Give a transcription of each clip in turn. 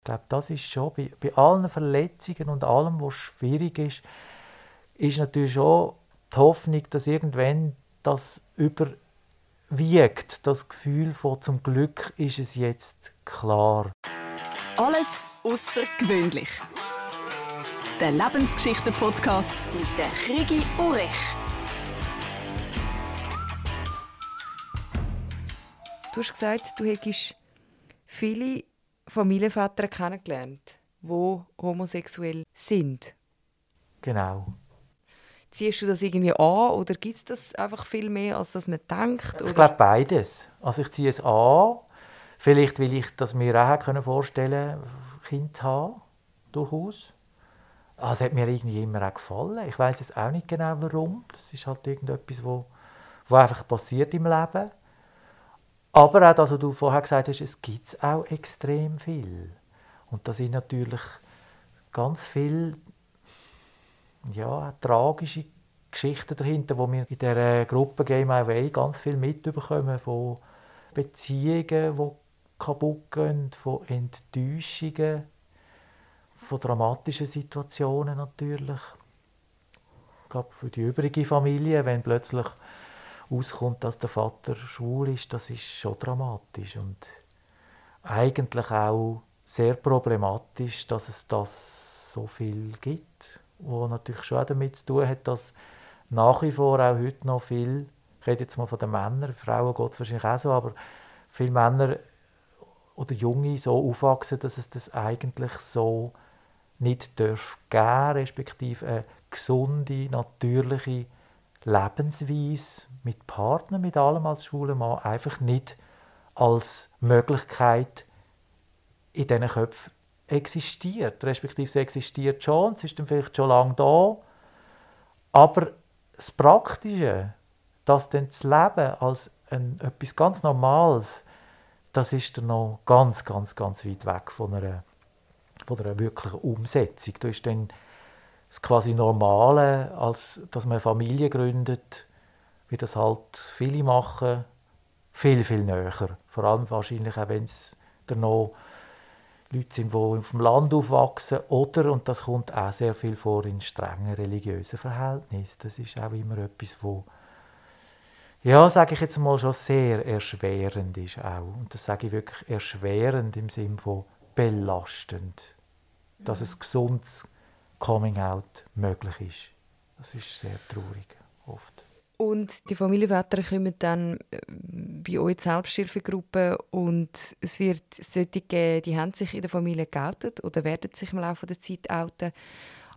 Ich glaube, das ist schon bei, bei allen Verletzungen und allem, was schwierig ist, ist natürlich schon die Hoffnung, dass irgendwann das überwiegt, das Gefühl von zum Glück ist es jetzt klar. Alles außergewöhnlich. Der Lebensgeschichten-Podcast mit der Krigi Urech. Du hast gesagt, du hättest viele Familienväter kennengelernt, die homosexuell sind. Genau. Ziehst du das irgendwie an oder gibt es das einfach viel mehr, als dass man denkt? Ich glaube beides. Also ich ziehe es an. Vielleicht will ich das mir auch vorstellen können, Kind zu haben. Durchaus. Also es hat mir irgendwie immer auch gefallen. Ich weiß jetzt auch nicht genau warum. Das ist halt irgendetwas, wo, wo einfach passiert im Leben. Aber auch das, was du vorher gesagt hast, es gibt auch extrem viel. Und da sind natürlich ganz viele ja, tragische Geschichten dahinter, wo wir in der Gruppe Game My Way ganz viel mitbekommen von Beziehungen, die kaputt gehen, von Enttäuschungen, von dramatischen Situationen natürlich. Ich glaube, für die übrige Familie, wenn plötzlich auskommt, dass der Vater schwul ist, das ist schon dramatisch und eigentlich auch sehr problematisch, dass es das so viel gibt, wo natürlich schon damit zu tun hat, dass nach wie vor auch heute noch viel, ich rede jetzt mal von den Männern, Frauen geht es wahrscheinlich auch so, aber viele Männer oder Junge so aufwachsen, dass es das eigentlich so nicht darf geben, respektive eine gesunde, natürliche Lebensweise mit Partnern, mit allem als schwuler Mann einfach nicht als Möglichkeit in diesen Köpfen existiert. Respektive es existiert schon, es ist dann vielleicht schon lange da, aber das Praktische, das dann zu leben als ein, etwas ganz Normales, das ist dann noch ganz, ganz, ganz weit weg von einer, von einer wirklichen Umsetzung. Da ist dann das quasi Normale, als dass man eine Familie gründet, wie das halt viele machen, viel, viel näher. Vor allem wahrscheinlich auch, wenn es dann noch Leute sind, die auf dem Land aufwachsen oder, und das kommt auch sehr viel vor, in strengen religiösen Verhältnissen. Das ist auch immer etwas, wo ja, sage ich jetzt mal, schon sehr erschwerend ist auch. Und das sage ich wirklich erschwerend im Sinne von belastend. Dass es gesundes Coming-out möglich ist. Das ist sehr traurig, oft. Und die Familienväter kommen dann äh, bei euch in Selbsthilfegruppe und es wird solche geben, die haben sich in der Familie geoutet oder werden sich im Laufe der Zeit outen.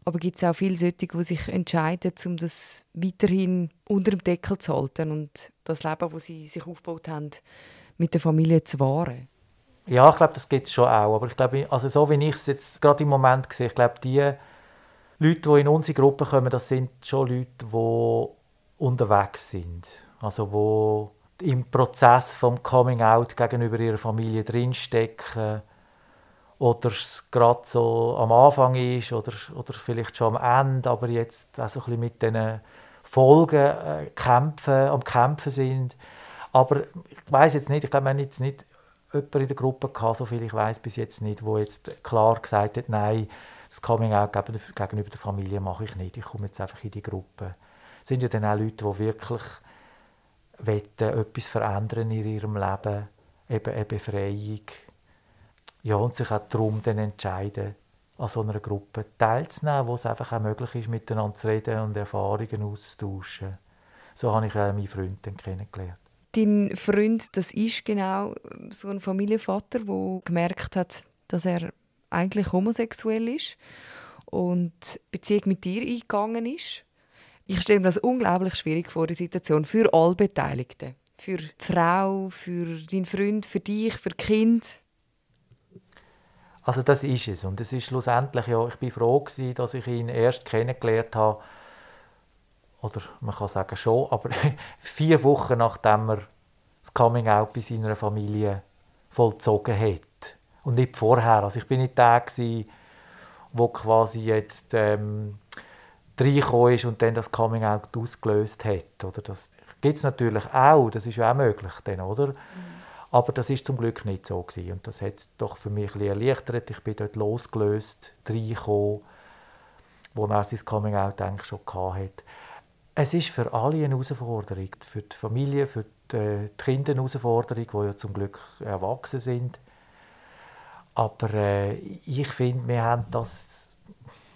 Aber gibt es auch viele solche, die sich entscheiden, um das weiterhin unter dem Deckel zu halten und das Leben, das sie sich aufgebaut haben, mit der Familie zu wahren? Ja, ich glaube, das gibt es schon auch. Aber ich glaube, also so wie ich es jetzt gerade im Moment sehe, ich glaube, die Leute, die in unsere Gruppe kommen, das sind schon Leute, die unterwegs sind. Also die im Prozess vom Coming Out gegenüber ihrer Familie drinstecken oder es gerade so am Anfang ist oder, oder vielleicht schon am Ende, aber jetzt auch so ein bisschen mit diesen Folgen äh, kämpfen, am Kämpfen sind. Aber ich weiß jetzt nicht, ich glaube, wir haben jetzt nicht jemanden in der Gruppe gehabt, so viel ich weiß bis jetzt nicht, wo jetzt klar gesagt hat, nein, das Coming Out gegenüber der Familie mache ich nicht. Ich komme jetzt einfach in die Gruppe. Es sind ja dann auch Leute, die wirklich wollen, etwas verändern in ihrem Leben, eben eine Befreiung. Ja, und sich auch darum dann entscheiden, an so einer Gruppe teilzunehmen, wo es einfach auch möglich ist, miteinander zu reden und Erfahrungen auszutauschen. So habe ich auch meinen Freund dann kennengelernt. Dein Freund, das ist genau so ein Familienvater, der gemerkt hat, dass er eigentlich homosexuell ist und Beziehung mit dir eingegangen ist. Ich stelle mir das unglaublich schwierig vor, die Situation für alle Beteiligten. Für die Frau, für deinen Freund, für dich, für Kind. Also das ist es. Und es ist schlussendlich, ja, ich bin froh gewesen, dass ich ihn erst kennengelernt habe, oder man kann sagen schon, aber vier Wochen nachdem er das Coming-out bei seiner Familie vollzogen hat und nicht vorher. Also ich bin nicht der gewesen, wo quasi jetzt ähm, reingekommen ist und dann das Coming Out ausgelöst hat. Oder das gibt es natürlich auch, das ist ja auch möglich, dann, oder? Mhm. Aber das ist zum Glück nicht so gewesen. und das hat es doch für mich ein bisschen erleichtert. Ich bin dort losgelöst, reingekommen, wo er sein Coming Out eigentlich schon hatte. Es ist für alle eine Herausforderung, für die Familie, für die, äh, die Kinder eine Herausforderung, die ja zum Glück erwachsen sind. Aber äh, ich finde, wir haben das,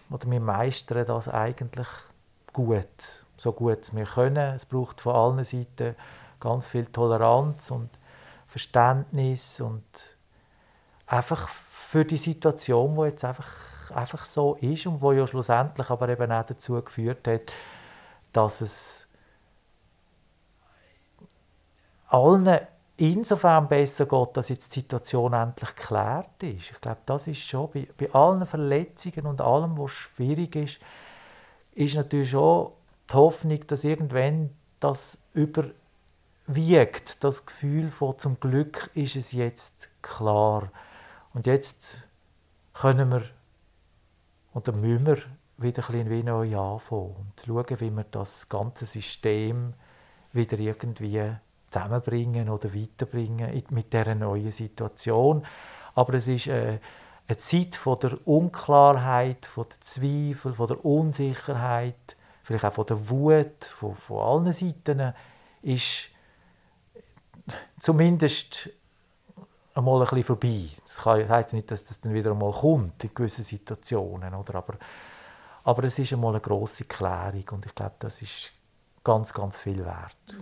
oder wir meistern das eigentlich gut, so gut wir können. Es braucht von allen Seiten ganz viel Toleranz und Verständnis und einfach für die Situation, wo jetzt einfach, einfach so ist und wo ja schlussendlich aber eben auch dazu geführt hat, dass es allen insofern besser geht, dass jetzt die Situation endlich geklärt ist. Ich glaube, das ist schon bei, bei allen Verletzungen und allem, was schwierig ist, ist natürlich schon die Hoffnung, dass irgendwann das überwiegt, das Gefühl von zum Glück ist es jetzt klar. Und jetzt können wir oder müssen wir wieder ein bisschen neu anfangen und schauen, wie wir das ganze System wieder irgendwie zusammenbringen oder weiterbringen mit dieser neuen Situation. Aber es ist äh, eine Zeit von der Unklarheit, von der Zweifel, von der Unsicherheit, vielleicht auch von der Wut, von, von allen Seiten, ist zumindest einmal ein bisschen vorbei. Das heißt nicht, dass das dann wieder einmal kommt in gewissen Situationen, oder? Aber, aber es ist einmal eine grosse Klärung und ich glaube, das ist ganz, ganz viel wert.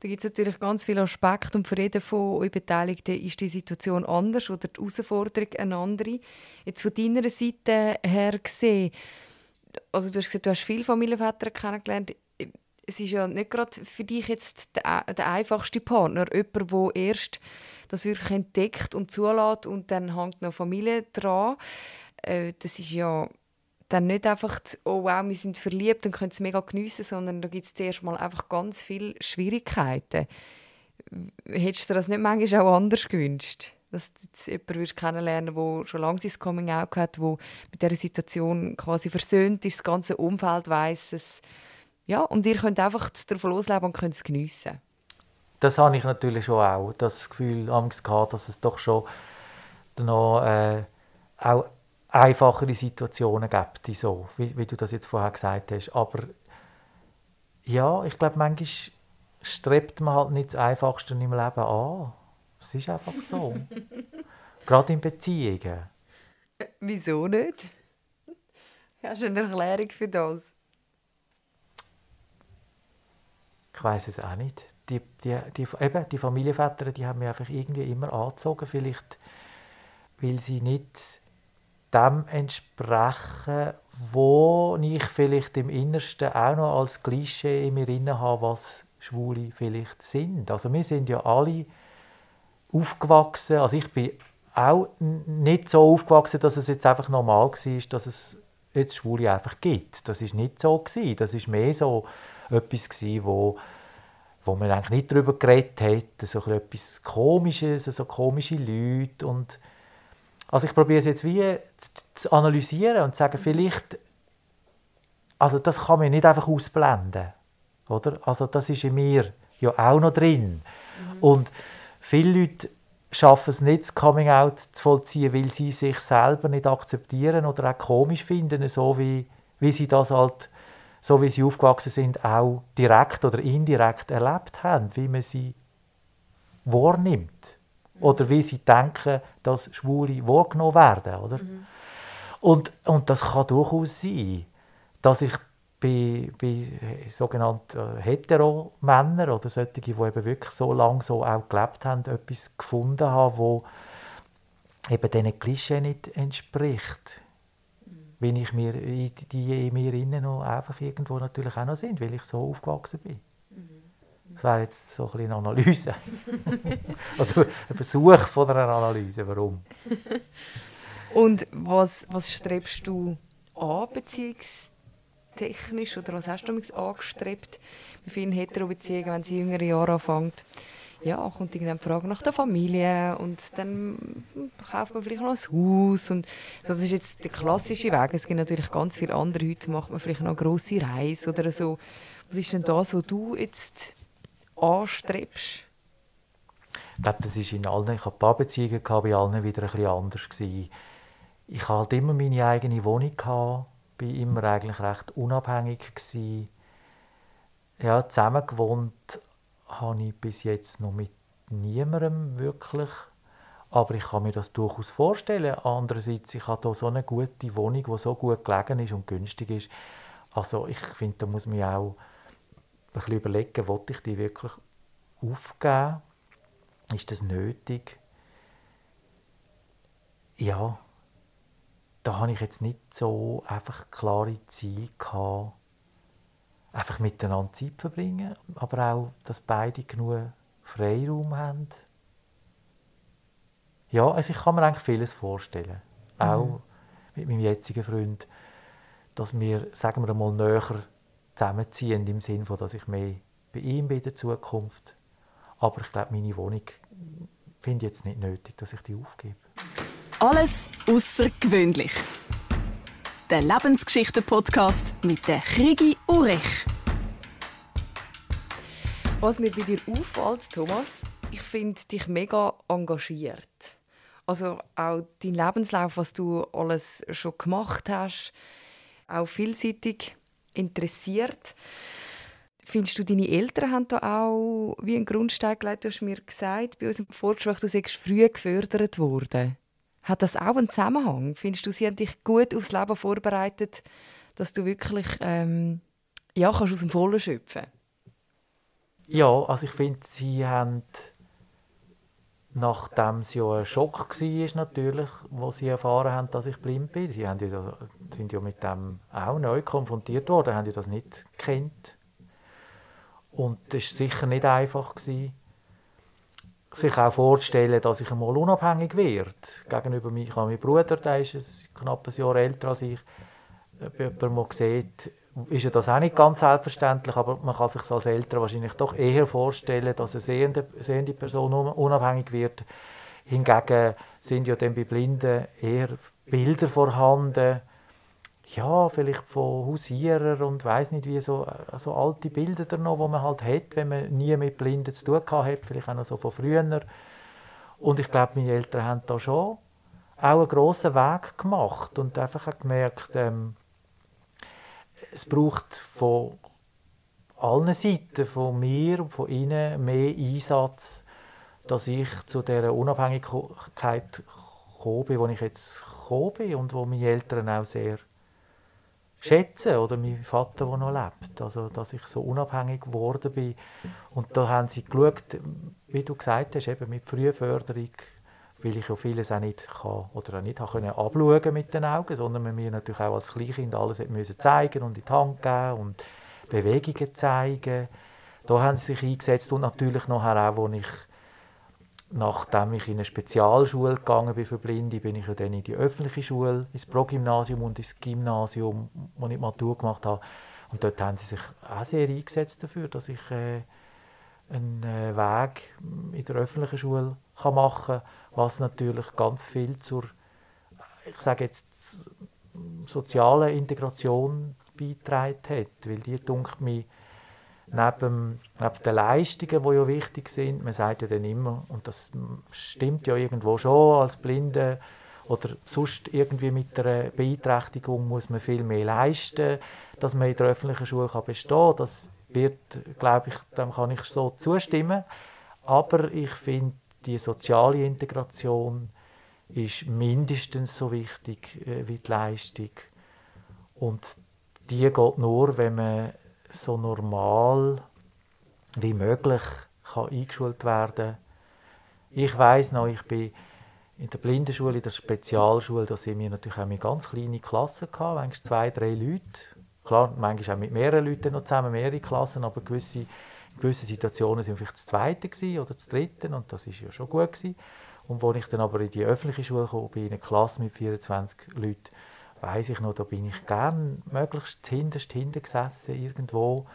Da gibt es natürlich ganz viele Aspekte und für jeden von euch Beteiligten ist die Situation anders oder die Herausforderung eine andere. Jetzt von deiner Seite her gesehen, also du hast gesagt, du hast viele Familienväter kennengelernt. Es ist ja nicht gerade für dich jetzt der, der einfachste Partner, jemand, der erst das wirklich entdeckt und zulässt und dann hängt noch Familie dran. Äh, das ist ja dann nicht einfach, oh wow, wir sind verliebt und können es mega geniessen, sondern da gibt es zuerst mal einfach ganz viele Schwierigkeiten. Hättest du das nicht manchmal auch anders gewünscht? Dass du jemanden kennenlernen der schon lange sein Coming-out hat, der mit dieser Situation quasi versöhnt ist, das ganze Umfeld weiss es. Ja, und ihr könnt einfach davon losleben und könnt es geniessen. Das habe ich natürlich schon auch, das Gefühl gehabt, dass es doch schon noch äh, auch einfachere Situationen gibt, so, wie, wie, du das jetzt vorher gesagt hast. Aber ja, ich glaube, manchmal strebt man halt nicht das Einfachste im Leben an. Es ist einfach so. Gerade in Beziehungen. Wieso nicht? Hast du eine Erklärung für das? Ich weiß es auch nicht. Die, die, die, eben, die Familienväter die haben mich einfach irgendwie immer angezogen. Vielleicht, weil sie nicht dem entsprechen, wo ich vielleicht im Innersten auch noch als Klischee in mir inne habe, was Schwule vielleicht sind. Also wir sind ja alle aufgewachsen, also ich bin auch nicht so aufgewachsen, dass es jetzt einfach normal war, dass es jetzt Schwule einfach gibt. Das ist nicht so gewesen. Das ist mehr so etwas gewesen, wo wo man eigentlich nicht darüber geredet hat, so etwas Komisches, so komische Leute und also ich probiere es jetzt wie zu, zu analysieren und zu sagen, vielleicht, also das kann man nicht einfach ausblenden, oder? Also das ist in mir ja auch noch drin. Mhm. Und viele Leute schaffen es nicht, das Coming Out zu vollziehen, weil sie sich selber nicht akzeptieren oder auch komisch finden, so wie, wie sie das halt, so wie sie aufgewachsen sind, auch direkt oder indirekt erlebt haben, wie man sie wahrnimmt oder wie sie denken, dass Schwule wahrgenommen werden. Oder? Mhm. Und, und das kann durchaus sein, dass ich bei, bei sogenannten Hetero-Männern oder solchen, die eben wirklich so lange so auch gelebt haben, etwas gefunden habe, wo eben diesen Klischee nicht entspricht. Mhm. Wenn ich mir, die in mir innen noch einfach irgendwo natürlich auch noch sind, weil ich so aufgewachsen bin. Das wäre jetzt so ein eine Analyse. Oder ein Versuch von einer Analyse. Warum? Und was, was strebst du an, beziehungstechnisch? Oder was hast du angestrebt bei vielen Hetero-Beziehungen, wenn sie jüngere Jahre anfängt? Ja, kommt irgendeine Frage nach der Familie und dann kauft man vielleicht noch ein Haus und so, das ist jetzt der klassische Weg. Es gibt natürlich ganz viele andere. Heute macht man vielleicht noch eine grosse Reise oder so. Was ist denn da so du jetzt anstrebst? Ich glaube, das ist in allen, ich habe Paarbeziehungen gehabt, bei allen wieder ein bisschen anders gewesen. Ich hatte halt immer meine eigene Wohnung gehabt, bin immer eigentlich recht unabhängig gewesen. Ja, zusammen gewohnt habe ich bis jetzt noch mit niemandem wirklich. Aber ich kann mir das durchaus vorstellen. Andererseits, ich habe hier so eine gute Wohnung, die so gut gelegen ist und günstig ist. Also ich finde, da muss man auch ein bisschen überlegen, will ich die wirklich aufgeben? Ist das nötig? Ja, da habe ich jetzt nicht so einfach klare Ziele gehabt. Einfach miteinander Zeit verbringen, aber auch, dass beide genug Freiraum haben. Ja, also ich kann mir eigentlich vieles vorstellen. Mhm. Auch mit meinem jetzigen Freund, dass wir, sagen wir mal, näher zusammenziehen, im Sinne von, dass ich mehr bei ihm bin in der Zukunft. Aber ich glaube, meine Wohnung finde ich jetzt nicht nötig, dass ich die aufgebe. Alles außergewöhnlich. Der Lebensgeschichten-Podcast mit der Krigi Urich. Was mir bei dir auffällt, Thomas, ich finde dich mega engagiert. Also auch dein Lebenslauf, was du alles schon gemacht hast, auch vielseitig interessiert. Findest du, deine Eltern haben da auch wie einen Grundstein gelegt? Du hast mir gesagt, bei uns im Vorgespräch, du seist früh gefördert worden. Hat das auch einen Zusammenhang? Findest du, sie haben dich gut aufs Leben vorbereitet, dass du wirklich ähm, ja, kannst aus dem Vollen schöpfen Ja, also ich finde, sie haben nachdem es ja ein Schock war, natürlich, wo sie erfahren haben, dass ich blind bin. Sie haben ja, sind ja mit dem auch neu konfrontiert worden, haben ja das nicht gekannt. Und es war sicher nicht einfach, gewesen, sich auch vorzustellen, dass ich einmal unabhängig werde. Gegenüber mir, ich habe meinen Bruder, der ist knapp ein Jahr älter als ich. Jemand mal sieht, ist ja das auch nicht ganz selbstverständlich, aber man kann sich als Eltern wahrscheinlich doch eher vorstellen, dass eine sehende, sehende Person unabhängig wird. Hingegen sind ja dann bei Blinden eher Bilder vorhanden, ja, vielleicht von Hausierer und weiß nicht wie, so also alte Bilder da noch, die man halt hat, wenn man nie mit Blinden zu tun hat, vielleicht auch noch so von früher. Und ich glaube, meine Eltern haben da schon auch einen grossen Weg gemacht und einfach gemerkt, ähm, es braucht von allen Seiten, von mir und von ihnen, mehr Einsatz, dass ich zu dieser Unabhängigkeit gekommen bin, wo ich jetzt gekommen bin und wo meine Eltern auch sehr schätzen oder mein Vater, der noch lebt. Also, dass ich so unabhängig geworden bin. Und da haben sie geschaut, wie du gesagt hast, eben mit Frühförderung, weil ich ja vieles auch nicht kann oder auch nicht können abschauen mit den Augen, sondern man mir natürlich auch als Kleinkind alles müssen zeigen und in die Hand geben und Bewegungen zeigen. Da haben sie sich eingesetzt und natürlich nachher auch, wo ich nachdem ich in eine Spezialschule gegangen bin für Blinde, bin ich ja dann in die öffentliche Schule, ins Progymnasium und ins Gymnasium, wo ich Matur gemacht habe. Und dort haben sie sich auch sehr eingesetzt dafür, dass ich äh, einen äh, Weg in der öffentlichen Schule kann machen kann, was natürlich ganz viel zur, ich sage jetzt, sozialen Integration beitragen hat, weil die, dunkt mir, neben, neben den Leistungen, die ja wichtig sind, man sagt ja dann immer, und das stimmt ja irgendwo schon, als Blinde oder sonst irgendwie mit einer Beeinträchtigung muss man viel mehr leisten, dass man in der öffentlichen Schule kann bestehen kann. Das wird, glaube ich, dem kann ich so zustimmen. Aber ich finde, die soziale Integration ist mindestens so wichtig äh, wie die Leistung. Und die geht nur, wenn man so normal wie möglich kann eingeschult werden Ich weiß noch, ich bin in der Blindenschule, in der Spezialschule, da sind wir natürlich auch mit ganz kleinen Klassen manchmal zwei, drei Leute. Klar, manchmal auch mit mehreren Leuten noch zusammen, mehrere Klassen, aber gewisse, gewissen Situationen sind vielleicht das Zweite oder das Dritte und das ist ja schon gut gewesen. Und als ich dann aber in die öffentliche Schule kam, in einer Klasse mit 24 Leuten, weiß ich noch, da bin ich gern möglichst hinterst hinten gesessen, irgendwo,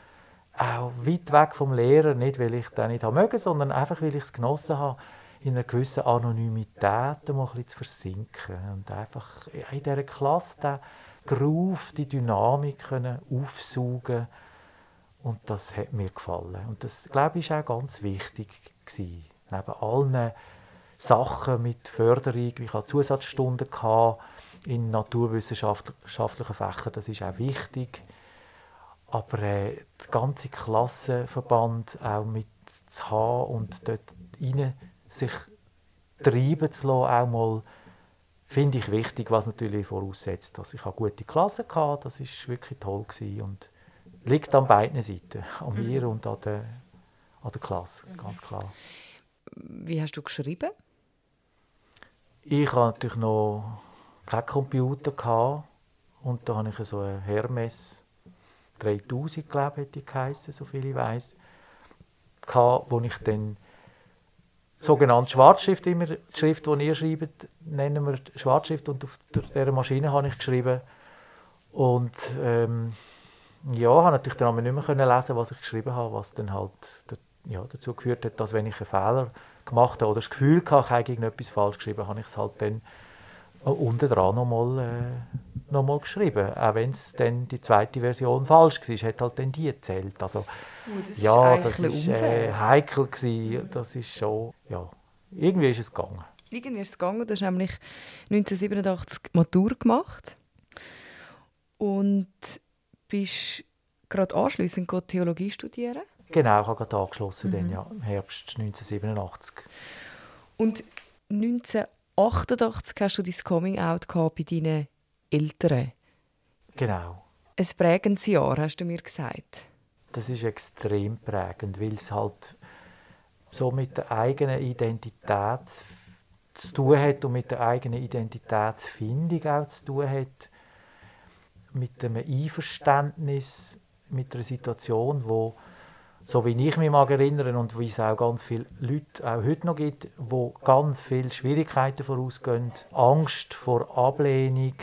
auch weit weg vom Lehrer, nicht weil ich den nicht haben mögen, sondern einfach weil ich es genossen habe, in einer gewissen Anonymität mal ein bisschen zu versinken und einfach in dieser Klasse den Groove, die Dynamik können und das hat mir gefallen und das glaube ich ist auch ganz wichtig gewesen. neben allen Sachen mit Förderung, ich hatte Zusatzstunden in naturwissenschaftlichen Fächern, das ist auch wichtig. Aber äh, der ganze Klassenverband auch mit zu haben und dort rein sich treiben zu lassen, auch mal, finde ich wichtig, was natürlich voraussetzt, dass ich eine gute Klasse hatte. Das ist wirklich toll gewesen und liegt an beiden Seiten, an mir mhm. und an der, an der Klasse, ganz klar. Wie hast du geschrieben? Ich hatte natürlich noch keinen Computer gehabt, und da habe ich so ein Hermes 3000, glaube ich, hätte geheißen, so viel ich weiß, wo ich dann sogenannte Schwarzschrift, immer die Schrift, die ihr schreibt, nennen wir Schwarzschrift und auf dieser Maschine habe ich geschrieben und ähm, ja, habe natürlich dann nicht mehr lesen, was ich geschrieben habe, was dann halt ja, dazu geführt hat, dass wenn ich einen Fehler gemacht habe oder das Gefühl hatte, ich habe irgendetwas falsch geschrieben, habe ich es halt dann unten dran nochmal äh, noch geschrieben. Auch wenn es dann die zweite Version falsch war, hat halt dann die gezählt. Also, oh, das ja, das war äh, heikel. Gewesen. Das ist schon, ja, irgendwie ist es gegangen. Irgendwie ist es gegangen. Du hast nämlich 1987 Matur gemacht und bist gerade anschliessend Theologie studieren. Genau, ich habe gerade angeschlossen, mhm. dann, ja, im Herbst 1987. Und 1988 hast du dein Coming-out bei deinen Eltern. Genau. Ein prägendes Jahr, hast du mir gesagt. Das ist extrem prägend, weil es halt so mit der eigenen Identität zu tun hat und mit der eigenen Identitätsfindung auch zu tun hat. Mit einem Einverständnis mit einer Situation, wo so wie ich mich mag erinnern und wie es auch ganz viele Leute auch heute noch gibt, wo ganz viele Schwierigkeiten vorausgehen, Angst vor Ablehnung.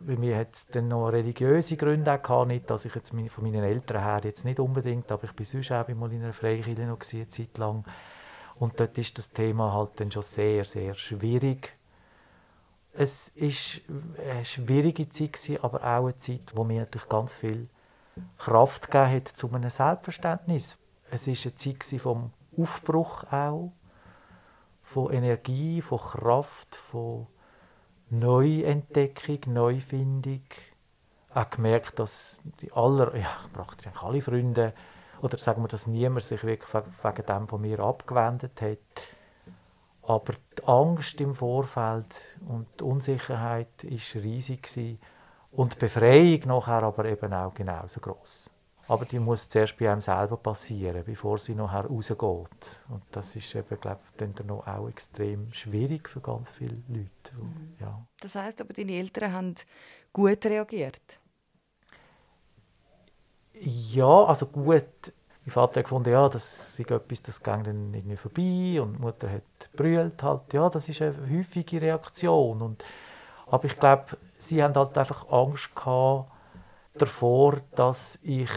Bei mir hat es dann noch religiöse Gründe auch gehabt, nicht, dass ich jetzt von meinen Eltern her jetzt nicht unbedingt, aber ich bin sonst auch mal in einer Freikirche noch eine Zeit lang. Und dort ist das Thema halt dann schon sehr, sehr schwierig. Es war eine schwierige Zeit, aber auch eine Zeit, wo mir natürlich ganz viel Kraft gegeben hat zu einem Selbstverständnis. Es war eine Zeit vom Aufbruch auch, von Energie, von Kraft, von Neuentdeckung, Neufindung. Ich habe gemerkt, dass die aller, ja, praktisch alle Freunde, oder sagen wir, dass niemand sich wirklich wegen dem von mir abgewendet hat. Aber die Angst im Vorfeld und die Unsicherheit war riesig. Gewesen. Und die Befreiung nachher aber eben auch genauso groß. Aber die muss zuerst bei einem selber passieren, bevor sie nachher rausgeht. Und das ist eben, glaube ich, dann noch auch extrem schwierig für ganz viele Leute. Mhm. Ja. Das heißt aber, deine Eltern haben gut reagiert? Ja, also gut. Mein Vater hat gefunden, ja, das ist etwas, das ging dann irgendwie vorbei und die Mutter hat brüllt halt. Ja, das ist eine häufige Reaktion. Und aber ich glaube, sie haben halt einfach Angst gehabt davor, dass ich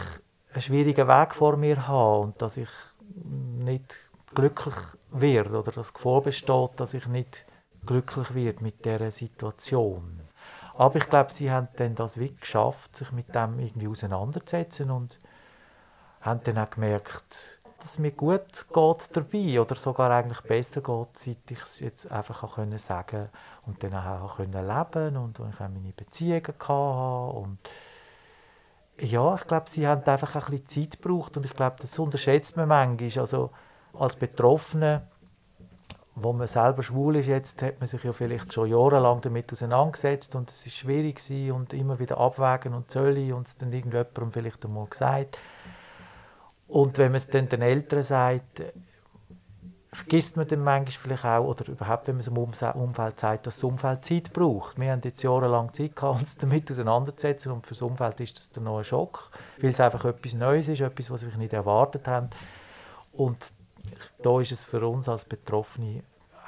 einen schwierigen Weg vor mir habe und dass ich nicht glücklich werde oder das Gefahr besteht, dass ich nicht glücklich werde mit dieser Situation. Aber ich glaube, sie haben dann das wirklich geschafft, sich mit dem irgendwie auseinanderzusetzen und haben dann auch gemerkt, dass es mir gut geht dabei oder sogar eigentlich besser geht, seit ich es jetzt einfach können sagen und dann auch können leben und ich auch meine Beziehungen hatte und ja, ich glaube, sie haben einfach ein bisschen Zeit gebraucht und ich glaube, das unterschätzt man manchmal. Also als Betroffene, wo man selber schwul ist jetzt, hat man sich ja vielleicht schon jahrelang damit auseinandergesetzt und es ist schwierig und immer wieder abwägen und zölle und es dann irgendjemandem vielleicht einmal gesagt. Und wenn man es dann den Eltern sagt, vergisst man dann manchmal vielleicht auch, oder überhaupt, wenn man es im Umfeld sagt, dass das Umfeld Zeit braucht. Wir haben jetzt jahrelang Zeit gehabt, uns damit auseinanderzusetzen und für das Umfeld ist das dann noch ein Schock, weil es einfach etwas Neues ist, etwas, was wir nicht erwartet haben. Und da ist es für uns als Betroffene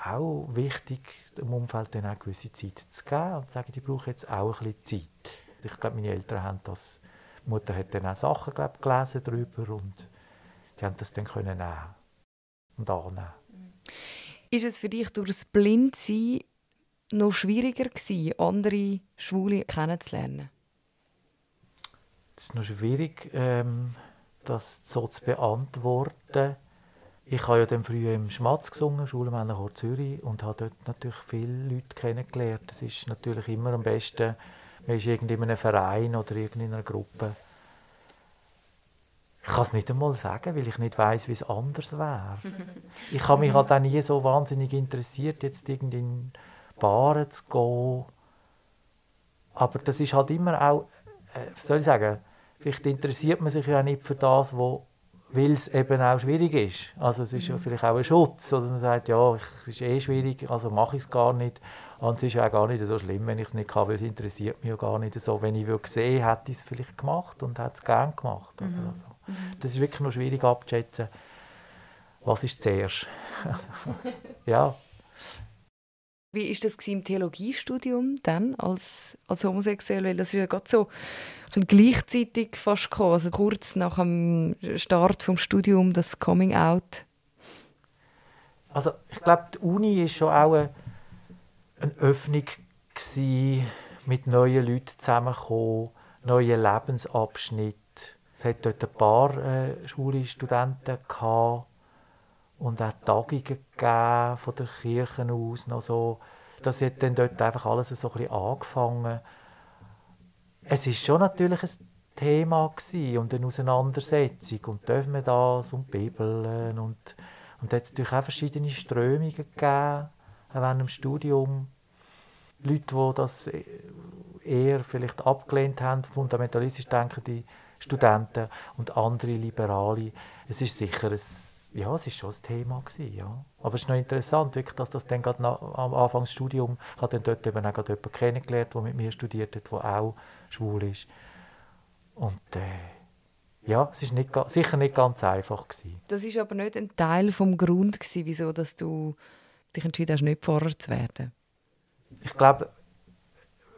auch wichtig, dem Umfeld dann auch gewisse Zeit zu geben und zu sagen, die brauchen jetzt auch ein bisschen Zeit. Ich glaube, meine Eltern haben das die Mutter hat dann auch Sachen glaub, gelesen darüber und die haben das dann können nehmen und annehmen. Ist es für dich durch das Blindsein noch schwieriger gewesen, andere Schwule kennenzulernen? Es ist noch schwierig, ähm, das so zu beantworten. ich habe ja dann früher im Schmatz gesungen, Schulmännerchor Zürich, und habe dort natürlich viele Leute kennengelernt. Es ist natürlich immer am besten, man ist irgendwie in einem Verein oder in einer Gruppe. Ich kann es nicht einmal sagen, weil ich nicht weiß, wie es anders wäre. Ich habe mich halt auch nie so wahnsinnig interessiert, jetzt irgendwie in Baren zu gehen. Aber das ist halt immer auch, äh, soll ich sagen, vielleicht interessiert man sich ja nicht für das, wo weil es eben auch schwierig ist. Also es ist ja mhm. vielleicht auch ein Schutz. Also man sagt, ja, es ist eh schwierig, also mache ich es gar nicht. Und es ist ja auch gar nicht so schlimm, wenn ich es nicht kann, weil es interessiert mich ja gar nicht so. Wenn ich gesehen hätte ich es vielleicht gemacht und hätte es gern gemacht. Mhm. Also, mhm. das ist wirklich noch schwierig abzuschätzen, was ist zuerst. ja. Wie war das im Theologiestudium dann als, als homosexuell? Weil das ist ja gerade so gleichzeitig fast gekommen, also kurz nach dem Start vom Studium, das Coming Out. Also ich glaube, die Uni war schon auch eine, eine Öffnung gewesen, mit neuen Leuten zusammenzukommen, neuen Lebensabschnitt. Es hat dort ein paar äh, schwule Studenten gehabt und auch Tagungen gegeben von der Kirche aus noch so. Das hat dann dort einfach alles so ein bisschen angefangen. Es ist schon natürlich ein Thema und eine Auseinandersetzung und dürfen wir das und die Bibel und und es hat natürlich auch verschiedene Strömungen gegeben während dem Studium. Leute, die das eher vielleicht abgelehnt haben, fundamentalistisch denkende Studenten und andere Liberale. Es ist sicher ein ja, es war schon ein Thema. Gewesen, ja. Aber es ist noch interessant, wirklich, dass das dann gerade am Anfang des Studiums hat dann dort eben auch jemanden kennengelernt, der mit mir studiert hat, der auch schwul ist. Und äh, ja, es war nicht, sicher nicht ganz einfach. Gewesen. Das ist aber nicht ein Teil vom Grund, gewesen, wieso dass du dich entschieden hast, nicht Pfarrer zu werden? Ich glaube,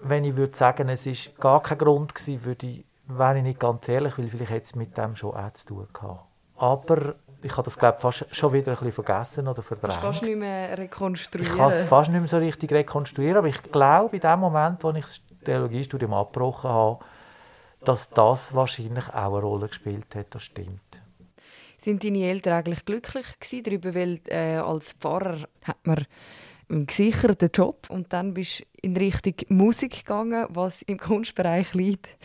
wenn ich würde sagen, es war gar kein Grund gewesen, würde ich, wäre ich nicht ganz ehrlich, weil vielleicht hätte es mit dem schon auch zu tun gehabt. Aber ich habe das glaube fast schon wieder ein bisschen vergessen oder verdrängt. Ich fast nicht mehr rekonstruieren. Ich kann es fast nicht mehr so richtig rekonstruieren, aber ich glaube, in dem Moment, wo ich das Theologiestudium abgebrochen habe, dass das wahrscheinlich auch eine Rolle gespielt hat, das stimmt. Sind deine Eltern eigentlich glücklich darüber, weil äh, als Pfarrer hat man einen gesicherten Job und dann bist du in Richtung Musik gegangen, was im Kunstbereich liegt.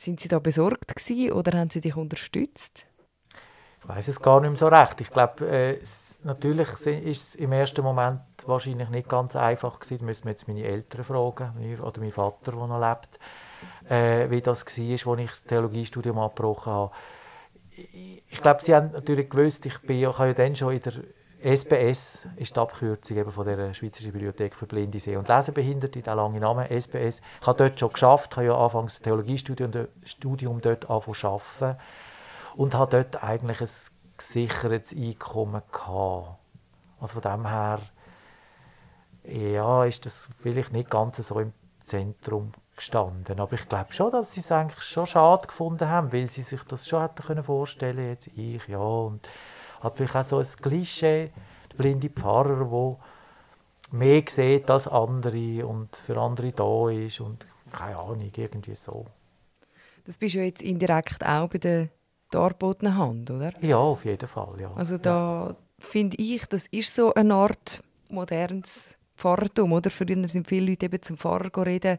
Sind sie da besorgt gewesen, oder haben sie dich unterstützt? Ich weiß es gar nicht mehr so recht. Ich glaube, äh, natürlich ist es im ersten Moment wahrscheinlich nicht ganz einfach gewesen. Da müssen wir jetzt meine Eltern fragen oder meinen Vater, der noch lebt, äh, wie das war, als ich das Theologiestudium abgebrochen habe. Ich glaube, sie haben natürlich gewusst, ich, bin, ich habe ja dann schon in der SBS ist die Abkürzung eben von der Schweizerischen Bibliothek für Blinde, Seh- und Lesebehinderte, der lange Name SBS. Ich habe dort schon geschafft, habe ja anfangs das Theologiestudium Studium dort angefangen zu und habe dort eigentlich ein gesichertes Einkommen gehabt. Also von dem her ja, ist das vielleicht nicht ganz so im Zentrum gestanden. Aber ich glaube schon, dass sie es eigentlich schon schade gefunden haben, weil sie sich das schon hätten können vorstellen jetzt ich, ja. Und hat vielleicht auch so ein Klischee, der blinde Pfarrer, der mehr sieht als andere und für andere da ist und keine Ahnung, irgendwie so. Das bist du jetzt indirekt auch bei der darbotene Hand, oder? Ja, auf jeden Fall, ja. Also da ja. finde ich, das ist so eine Art modernes Pfarrertum, oder? Früher sind viele Leute eben zum Pfarrer reden,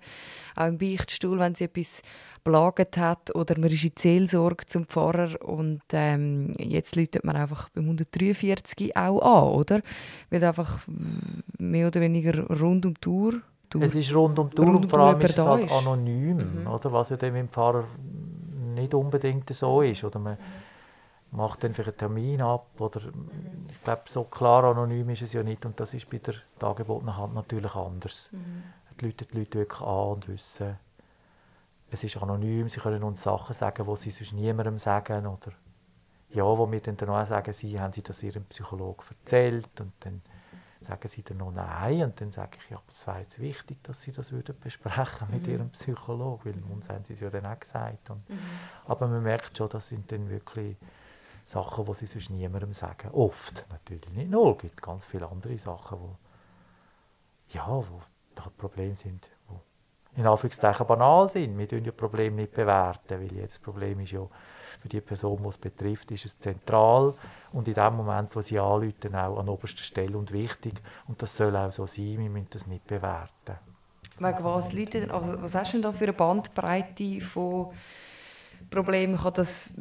auch im Beichtstuhl, wenn sie etwas belagert hat oder man ist in Seelsorge zum Pfarrer und ähm, jetzt läutet man einfach beim 143 auch an, oder? Wird einfach mehr oder weniger rund um die Tour es ist rund um die Tour und vor allem ist es halt ist. anonym, mhm. oder? was ja dem im Pfarrer nicht unbedingt so ist. Oder man macht dann vielleicht einen Termin ab. Oder, ich glaube, so klar anonym ist es ja nicht. Und das ist bei der dargebotenen Hand natürlich anders. Mhm. Die Leute die Leute wirklich an und wissen, es ist anonym, sie können uns Sachen sagen, die sie sonst niemandem sagen. Oder ja, wo wir dann auch sagen, sie haben sie das ihrem Psychologen erzählt. Und dann sagen sie dann noch nein und dann sage ich, ja, es wäre jetzt wichtig, dass sie das würden besprechen mit mhm. ihrem Psychologen, weil uns haben sie es ja dann auch gesagt. Und, mhm. Aber man merkt schon, das sind dann wirklich Sachen, die sie sonst niemandem sagen. Oft natürlich, nicht nur, es gibt ganz viele andere Sachen, wo, ja, wo da Probleme sind, wo in Anführungszeichen banal sind. Wir tun ja Probleme nicht bewerten, weil jedes Problem ist ja für die Person, die es betrifft, ist es zentral und in dem Moment, wo sie anrufen, auch an oberster Stelle und wichtig. Und das soll auch so sein, wir müssen das nicht bewerten. Wegen was, Leute, also was hast du denn da für eine Bandbreite von Problemen? Kann das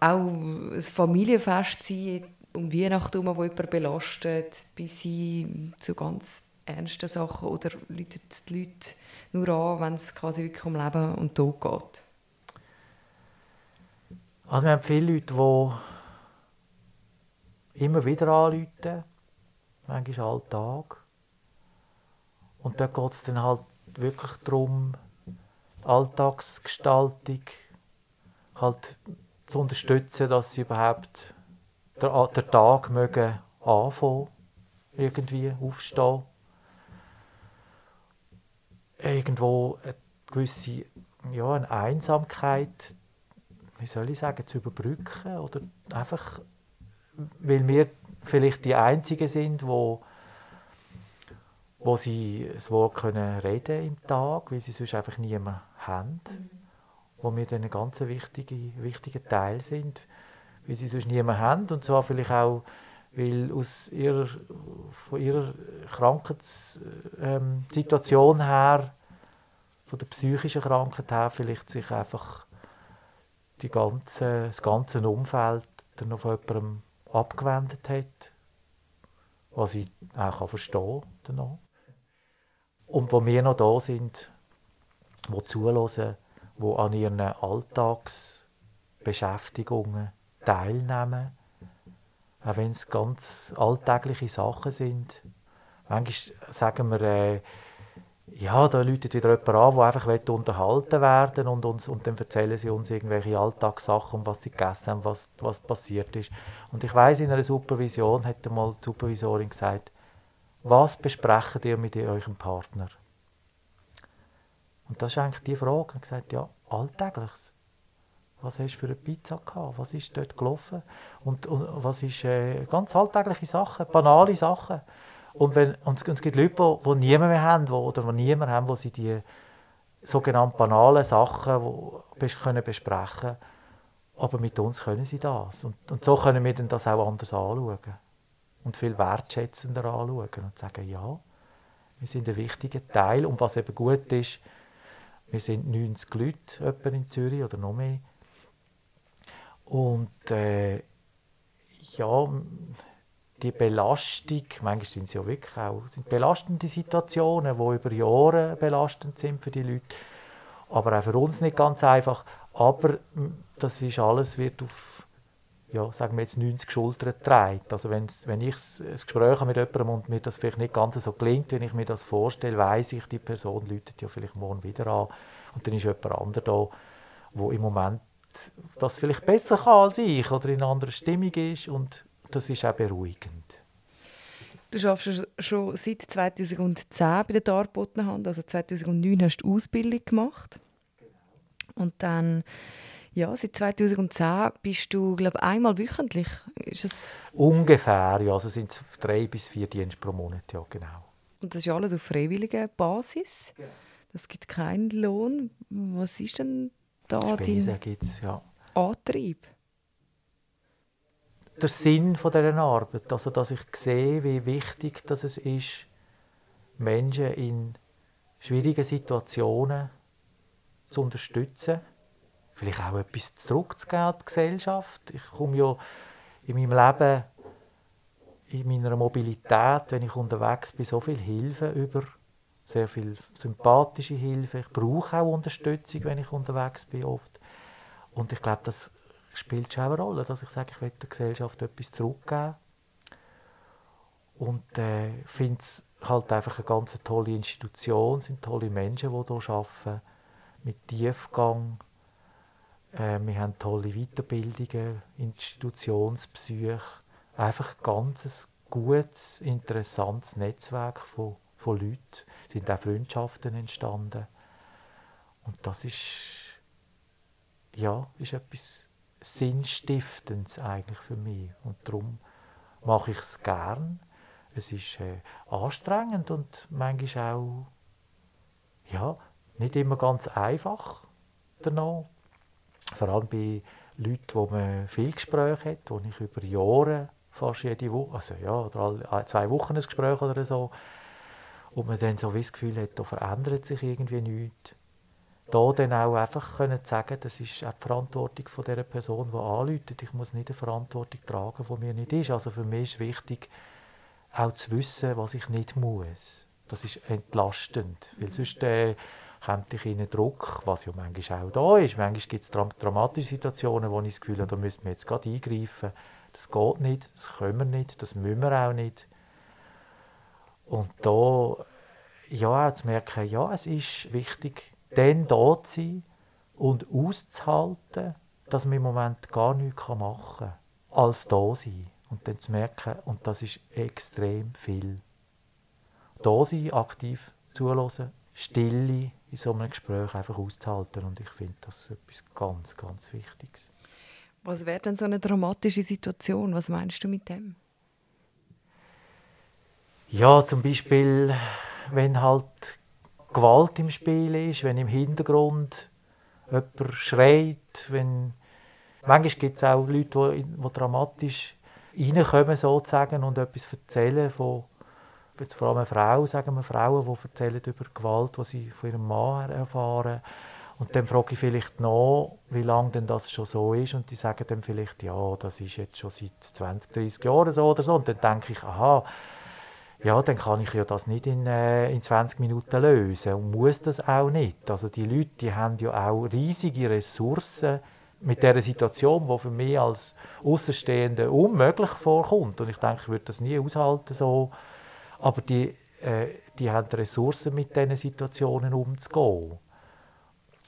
auch ein Familienfest sein, um Weihnachten herum, wo jemand belastet, bis hin zu ganz ernsten Sachen? Oder läuten die Leute nur an, wenn es quasi wirklich um Leben und Tod geht? Also wir haben viele Leute, die immer wieder anrufen, manchmal Alltag. Und da geht es dann halt wirklich darum, Alltagsgestaltung halt zu unterstützen, dass sie überhaupt den, den Tag mögen anfangen, irgendwie aufstehen. Irgendwo eine gewisse ja, eine Einsamkeit, wie soll ich sagen, zu überbrücken oder einfach, weil wir vielleicht die Einzigen sind, wo wo sie das Wort können reden im Tag, weil sie sonst einfach niemanden haben, mhm. wo wir dann ein ganz wichtiger, wichtiger Teil sind, weil sie sonst niemanden haben und zwar vielleicht auch, weil aus ihrer, von ihrer Krankheitssituation ähm, her, von der psychischen Krankheit her, vielleicht sich einfach die ganze, das ganze Umfeld dann auf jemandem abgewendet hat, was ich auch verstehen kann. Und wo wir noch da sind, wo zuhören, wo an ihren Alltagsbeschäftigungen teilnehmen, auch wenn es ganz alltägliche Sachen sind. Manchmal sagen wir, äh, ja, da läutet wieder jemand an, der einfach unterhalten werden und, uns, und dann erzählen sie uns irgendwelche Alltagssachen, was sie gegessen haben, was, was passiert ist. Und ich weiß in einer Supervision hat einmal die Supervisorin gesagt, was besprecht ihr mit eurem Partner? Und das ist eigentlich die Frage. Ich habe gesagt, ja, Alltägliches. Was hast du für eine Pizza gehabt? Was ist dort gelaufen? Und, und was ist äh, ganz alltägliche Sachen, banale Sachen. Und, wenn, und es gibt Leute, die, die niemand mehr haben, wo, oder die niemand haben, wo sie die sogenannten banalen Sachen wo, können besprechen können. Aber mit uns können sie das. Und, und so können wir dann das auch anders anschauen und viel wertschätzender anschauen und sagen, ja, wir sind ein wichtiger Teil. Und was eben gut ist, wir sind 90 Leute in Zürich oder noch mehr. Und äh, ja, die Belastung, manchmal sind es ja wirklich auch sind belastende Situationen, die über Jahre belastend sind für die Leute, aber auch für uns nicht ganz einfach. Aber das ist alles wird auf ja, sagen wir jetzt 90 Schultern trägt. Also wenn ich ein Gespräch habe mit jemandem und mir das vielleicht nicht ganz so gelingt, wenn ich mir das vorstelle, weiß ich, die Person läutet ja vielleicht morgen wieder an und dann ist jemand anderer da, wo im Moment das vielleicht besser kann als ich oder in einer anderen Stimmung ist und das ist auch beruhigend. Du arbeitest schon seit 2010 bei der Darbottenhand, also 2009 hast du Ausbildung gemacht. Und dann ja, seit 2010 bist du, glaube einmal wöchentlich. Ist das Ungefähr, ja. Also sind es drei bis vier Dienste pro Monat, ja, genau. Und das ist alles auf freiwilliger Basis? Genau. Das gibt keinen Lohn. Was ist denn da Spesen gibt's, ja. Antrieb? Der Sinn von dieser Arbeit, also dass ich sehe, wie wichtig das es ist, Menschen in schwierigen Situationen zu unterstützen vielleicht auch etwas zurückzugeben an die Gesellschaft. Ich komme ja in meinem Leben, in meiner Mobilität, wenn ich unterwegs bin, so viel Hilfe über, sehr viel sympathische Hilfe. Ich brauche auch Unterstützung, wenn ich unterwegs bin, oft. Und ich glaube, das spielt schon eine Rolle, dass ich sage, ich will der Gesellschaft etwas zurückgeben. Und äh, finde es halt einfach eine ganz tolle Institution, es sind tolle Menschen, die hier arbeiten, mit Tiefgang, äh, wir haben tolle Weiterbildungen, Institutionspsych, einfach ein ganz gutes, interessantes Netzwerk von, von Leuten. Sind auch Freundschaften entstanden. Und das ist, ja, ist etwas Sinnstiftendes eigentlich für mich. Und darum mache ich es gern. Es ist äh, anstrengend und manchmal auch ja, nicht immer ganz einfach danach vor allem bei Leute, wo man viel Gespräche hat, wo ich über Jahre, fast jede Woche, also ja, oder alle zwei Wochen ein Gespräch oder so, und man dann so wie das Gefühl hat, da verändert sich irgendwie nichts. Da dann auch einfach können sagen, das ist auch die Verantwortung von der Person, die anläutet. Ich muss nicht eine Verantwortung tragen, die mir nicht ist. Also für mich ist wichtig, auch zu wissen, was ich nicht muss. Das ist entlastend, weil sonst äh, kommt ich in einen Druck, was ja manchmal auch da ist. Manchmal gibt es dramatische Situationen, wo ich das Gefühl habe, da müssen wir jetzt gerade eingreifen. Das geht nicht, das können wir nicht, das müssen wir auch nicht. Und da ja, auch zu merken, ja, es ist wichtig, dann da zu sein und auszuhalten, dass man im Moment gar nichts machen kann, als da sein. Und dann zu merken, und das ist extrem viel. Da sein, aktiv zulassen, Stille in so einem Gespräch einfach auszuhalten. Und ich finde das etwas ganz, ganz Wichtiges. Was wäre denn so eine dramatische Situation? Was meinst du mit dem? Ja, zum Beispiel, wenn halt Gewalt im Spiel ist, wenn im Hintergrund jemand schreit, wenn manchmal gibt es auch Leute, die, dramatisch reinkommen sozusagen und etwas erzählen von jetzt vor allem eine Frau, sagen wir Frauen, die erzählen über Gewalt, die sie von ihrem Mann erfahren. Und dann frage ich vielleicht noch, wie lange denn das schon so ist. Und die sagen dann vielleicht, ja, das ist jetzt schon seit 20, 30 Jahren so oder so. Und dann denke ich, aha, ja, dann kann ich ja das nicht in, äh, in 20 Minuten lösen und muss das auch nicht. Also die Leute, die haben ja auch riesige Ressourcen mit der Situation, die für mich als Außenstehende unmöglich vorkommt. Und ich denke, ich würde das nie aushalten so. Aber die, äh, die haben Ressourcen, mit diesen Situationen umzugehen.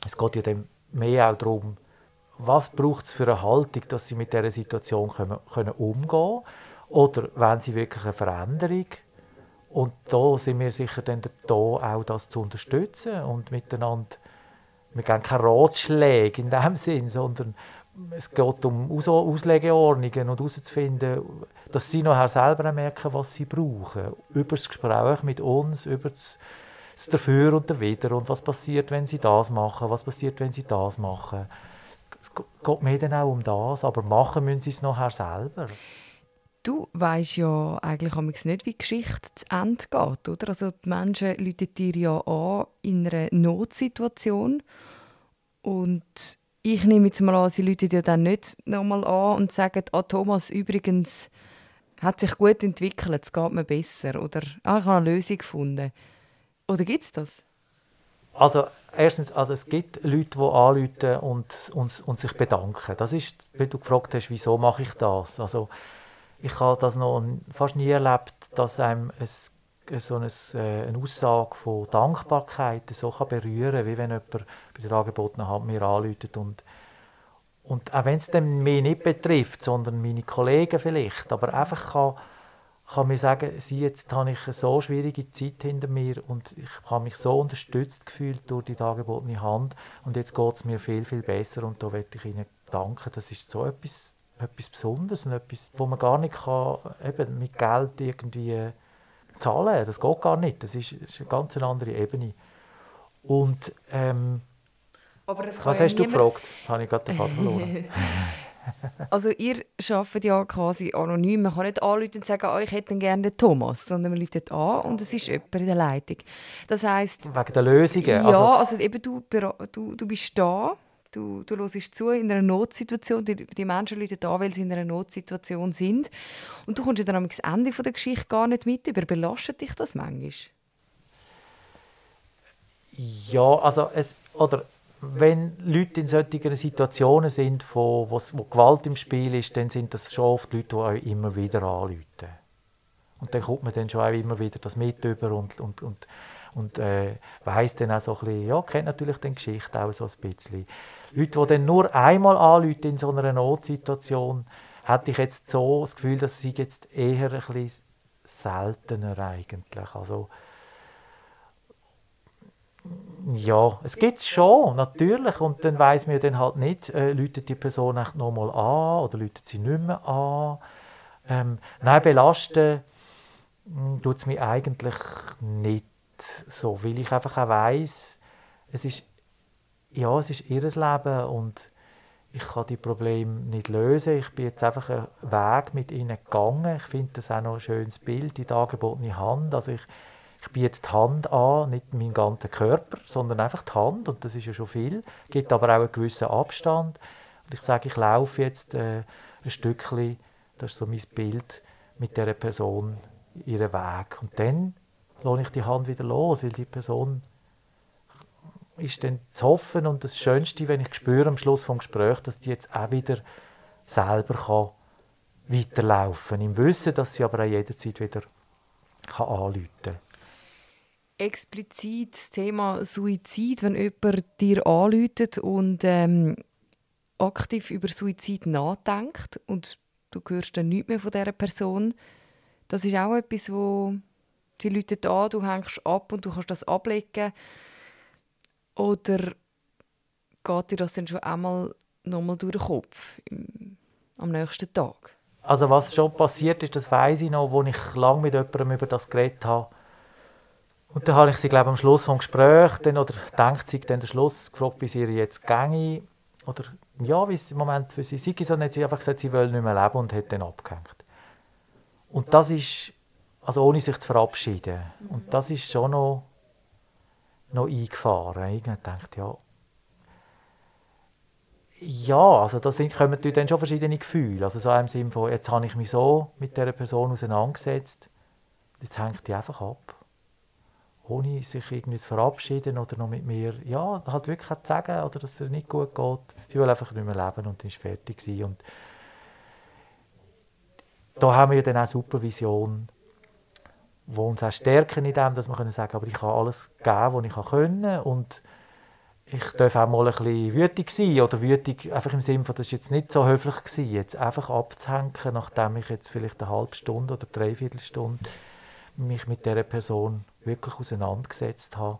Es geht ja dann mehr auch darum, was braucht es für eine Haltung, dass sie mit dieser Situation können, können umgehen können. Oder wenn sie wirklich eine Veränderung und da sind wir sicher dann da auch das zu unterstützen und miteinander, wir geben keine Ratschläge in dem Sinn, sondern es geht um Aus Auslegeordnungen und herauszufinden, dass sie nachher selber merken, was sie brauchen. Über das Gespräch mit uns, über das, das Dafür und Dawider und was passiert, wenn sie das machen, was passiert, wenn sie das machen. Es geht mir dann auch um das, aber machen müssen sie es nachher selber. Du weißt ja eigentlich nicht, wie die Geschichte zu Ende geht, oder? Also die Menschen rufen dir ja an in einer Notsituation und ich nehme jetzt mal an, sie rufen dir dann nicht nochmal an und sagen, ah Thomas, übrigens hat sich gut entwickelt, es geht mir besser oder ah, ich habe eine Lösung gefunden. Oder gibt es das? Also erstens, also es gibt Leute, die anrufen und, und, und sich bedanken. Das ist, wenn du gefragt hast, wieso mache ich das? Also ich habe das noch fast nie erlebt, dass einem ein, so eine, äh, eine Aussage von Dankbarkeit so kann berühren kann, wie wenn jemand bei der angebotenen Hand mir anruft und und auch wenn es dann mich nicht betrifft, sondern meine Kollegen vielleicht, aber einfach kann, kann mir sagen, sie, jetzt habe ich eine so schwierige Zeit hinter mir und ich habe mich so unterstützt gefühlt durch die angebotene Hand und jetzt geht es mir viel, viel besser und da möchte ich Ihnen danken. Das ist so etwas etwas Besonderes und etwas, wo man gar nicht kann, eben mit Geld irgendwie zahlen kann. Das geht gar nicht. Das ist, das ist eine ganz andere Ebene. Und ähm, was hast du gefragt? Das habe ich gerade den Faden verloren. also ihr arbeitet ja quasi anonym. Man kann nicht anrufen und sagen, oh, ich hätte gerne den Thomas, sondern man ruft an und es ist jemand in der Leitung. Das heisst... Wegen der Lösungen? Ja, also, also eben du, du, du bist da Du, du hörst zu in einer Notsituation. Die, die Menschen rufen da, weil sie in einer Notsituation sind. Und du kommst dann am Ende der Geschichte gar nicht mit. Überlastet dich das manchmal? Ja, also es, oder wenn Leute in solchen Situationen sind, wo, wo, Gewalt im Spiel ist, dann sind das schon oft Leute, die auch immer wieder anrufen. Und dann kommt man dann schon auch immer wieder das mit über und, und, und, und äh, weiss dann auch so ein bisschen, ja, kennt natürlich die Geschichte auch so ein bisschen. Leute, die dann nur einmal anrufen in so einer Notsituation, hätte ich jetzt so das Gefühl, dass sie jetzt eher ein bisschen seltener eigentlich. Also, ja, es gibt es schon, natürlich. Und dann weiß man dann halt nicht, äh, läutet die Person echt nochmal an oder läutet sie nicht mehr an. Ähm, nein, belasten hm, tut es mich eigentlich nicht so, weil ich einfach auch weiss, es ist ja, es ist ihr Leben und ich kann die Probleme nicht lösen. Ich bin jetzt einfach einen Weg mit ihnen gegangen. Ich finde das auch noch ein schönes Bild, die dargebotene Hand. Also ich, ich biete die Hand an, nicht meinen ganzen Körper, sondern einfach die Hand und das ist ja schon viel. Gibt aber auch einen gewissen Abstand. Und ich sage, ich laufe jetzt äh, ein Stückchen, das ist so mein Bild, mit dieser Person ihren Weg. Und dann lasse ich die Hand wieder los, weil die Person ist dann zu hoffen und das Schönste, wenn ich spüre am Schluss des Gesprächs, dass die jetzt auch wieder selber kann weiterlaufen. Im Wissen, dass sie aber auch jederzeit wieder kann anrufen kann. Explizit das Thema Suizid, wenn jemand dir anruft und ähm, aktiv über Suizid nachdenkt und du hörst dann nichts mehr von dieser Person, das ist auch etwas, wo die Leute an, du hängst ab und du kannst das ablegen. Oder geht dir das dann schon einmal nochmal durch den Kopf im, am nächsten Tag? Also was schon passiert ist, das weiß ich noch, wo ich lange mit jemandem über das geredet habe. Und dann habe ich sie, glaube am Schluss des Gesprächs, dann, oder denkt sie dann den Schluss, gefragt, wie sie jetzt ginge. Oder ja, wie es im Moment für sie sei. So hat sie einfach gesagt, sie will nicht mehr leben und hat dann abgehängt. Und das ist, also ohne sich zu verabschieden. Und das ist schon noch, noch eingefahren. Ich dachte, ja, ja, also da sind, kommen dann schon verschiedene Gefühle. Also so im Sinne von, jetzt habe ich mich so mit dieser Person auseinandergesetzt, jetzt hängt die einfach ab. Ohne sich irgendwie zu verabschieden oder noch mit mir, ja, halt wirklich zu sagen, oder dass es nicht gut geht. Sie will einfach nicht mehr leben und ist fertig gewesen. Und da haben wir dann auch Supervision, die uns auch stärken in dem, dass wir sagen, aber ich kann alles geben, was ich kann und ich darf auch mal ein bisschen wütig sein oder wütig einfach im Sinne von, das ist jetzt nicht so höflich gewesen, jetzt einfach abzuhängen, nachdem ich jetzt vielleicht eine halbe Stunde oder dreiviertel Stunde mich mit dieser Person wirklich auseinandergesetzt habe.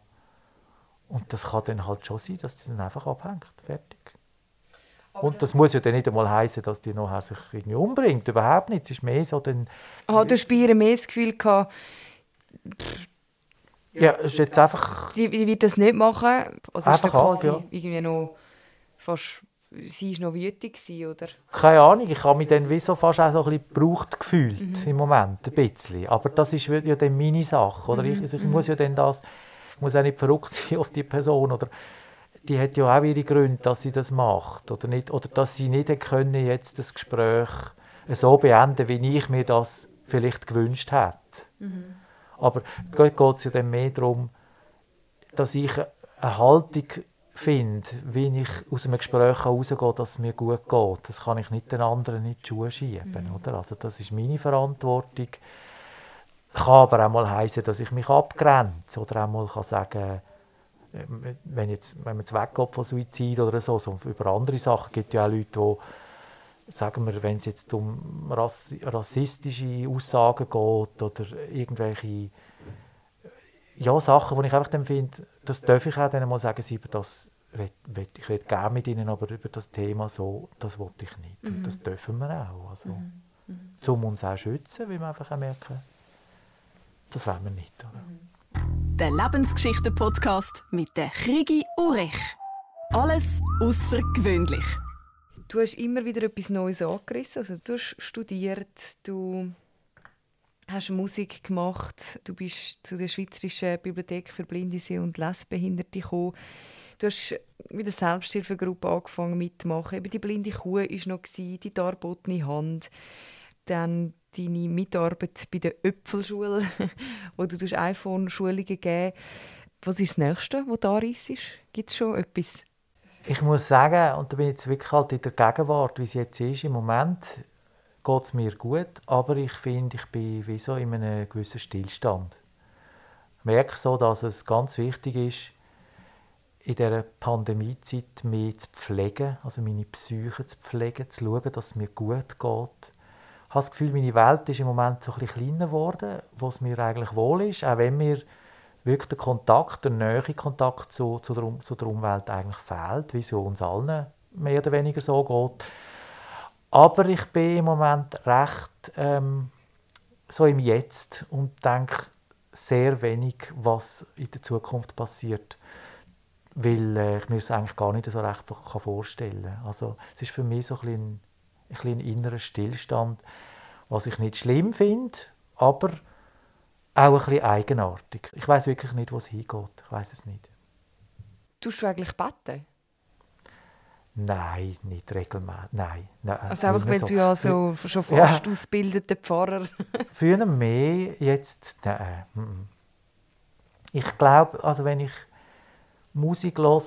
Und das kann dann halt schon sein, dass die dann einfach abhängt. Fertig. Und das muss ja dann nicht einmal heißen, dass die nachher sich irgendwie umbringt. Überhaupt nicht. Es ist mehr so dann... Du hast bei mehr das Gefühl gehabt, ja, es ist jetzt einfach... Die, die wird das nicht machen. Also einfach ist quasi ab, ja. irgendwie noch fast... Sie war noch wütig, oder? Keine Ahnung, ich habe mich dann wie so fast auch so ein bisschen gebraucht gefühlt mhm. im Moment, ein bisschen. Aber das ist ja dann meine Sache, oder? Mhm. Ich, ich, muss ja dann das... Ich muss auch nicht verrückt sein auf die Person, oder die hat ja auch ihre Gründe, dass sie das macht. Oder, nicht, oder dass sie nicht können jetzt das Gespräch so beenden, wie ich mir das vielleicht gewünscht hätte. Mhm. Aber dort geht es ja dann mehr darum, dass ich eine Haltung finde, wie ich aus einem Gespräch herausgehe, dass es mir gut geht. Das kann ich nicht den anderen in die Schuhe schieben. Mhm. Oder? Also das ist meine Verantwortung. Kann aber auch mal heißen, dass ich mich abgrenze oder auch mal kann sagen wenn, jetzt, wenn man jetzt weggeht von Suizid oder so, so, über andere Sachen gibt es ja auch Leute, die, sagen wir, wenn es jetzt um rass, rassistische Aussagen geht oder irgendwelche ja, Sachen, die ich einfach dann finde, das darf ich auch dann mal sagen, sie über das ich rede gerne mit ihnen, aber über das Thema so, das wollte ich nicht. Mhm. Das dürfen wir auch. Also, mhm. Mhm. Um uns auch schützen, weil wir einfach auch merken, das wollen wir nicht. Oder? Mhm der Lebensgeschichten-Podcast mit der Krigi Urech. Alles außergewöhnlich. Du hast immer wieder etwas Neues angerissen. Also, du hast studiert, du hast Musik gemacht, du bist zu der Schweizerischen Bibliothek für Blinde, und Lesbehinderte gekommen. Du hast mit der Selbsthilfegruppe angefangen mitzumachen. Eben die blinde Kuh war noch, die darbotene Hand. Dann deine Mitarbeit bei der Öpfelschule, wo du iPhone-Schulungen geben Was ist das Nächste, was da ist? Gibt es schon etwas? Ich muss sagen, und da bin ich jetzt wirklich halt in der Gegenwart, wie es jetzt ist, im Moment geht es mir gut, aber ich finde, ich bin wie so in einem gewissen Stillstand. Ich merke so, dass es ganz wichtig ist, in dieser Pandemiezeit mehr zu pflegen, also meine Psyche zu pflegen, zu schauen, dass es mir gut geht habe das Gefühl, meine Welt ist im Moment so ein bisschen kleiner geworden, wo es mir eigentlich wohl ist, auch wenn mir wirklich der Kontakt, der nähere Kontakt zu, zu, der, zu der Umwelt eigentlich fehlt, wie es uns allen mehr oder weniger so geht. Aber ich bin im Moment recht ähm, so im Jetzt und denke sehr wenig, was in der Zukunft passiert. weil äh, ich mir es eigentlich gar nicht so recht vorstellen kann. Also es ist für mich so ein, bisschen, ein, bisschen ein innerer Stillstand, was ich nicht schlimm finde, aber auch ein bisschen eigenartig. Ich weiß wirklich nicht, wo es hingeht. Ich weiß es nicht. Tust du eigentlich beten? Nein, nicht regelmäßig. Nein, nein. Also einfach, weil so. du ja so schon fast ja. ausgebildeter Pfarrer... Früher mehr, jetzt nein. Ich glaube, also wenn ich Musik höre,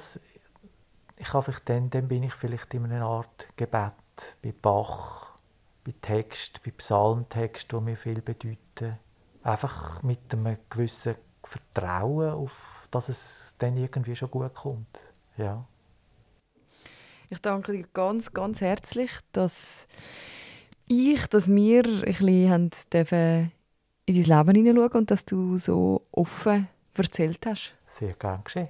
ich dann, dann bin ich vielleicht in einer Art Gebet bei Bach, bei Text, bei Psalmtext, die mir viel bedeuten. Einfach mit einem gewissen Vertrauen, auf, dass es dann irgendwie schon gut kommt. Ja. Ich danke dir ganz, ganz herzlich, dass ich, dass wir ein bisschen dürfen in dein Leben hineinschauen und dass du so offen erzählt hast. Sehr gern geschehen.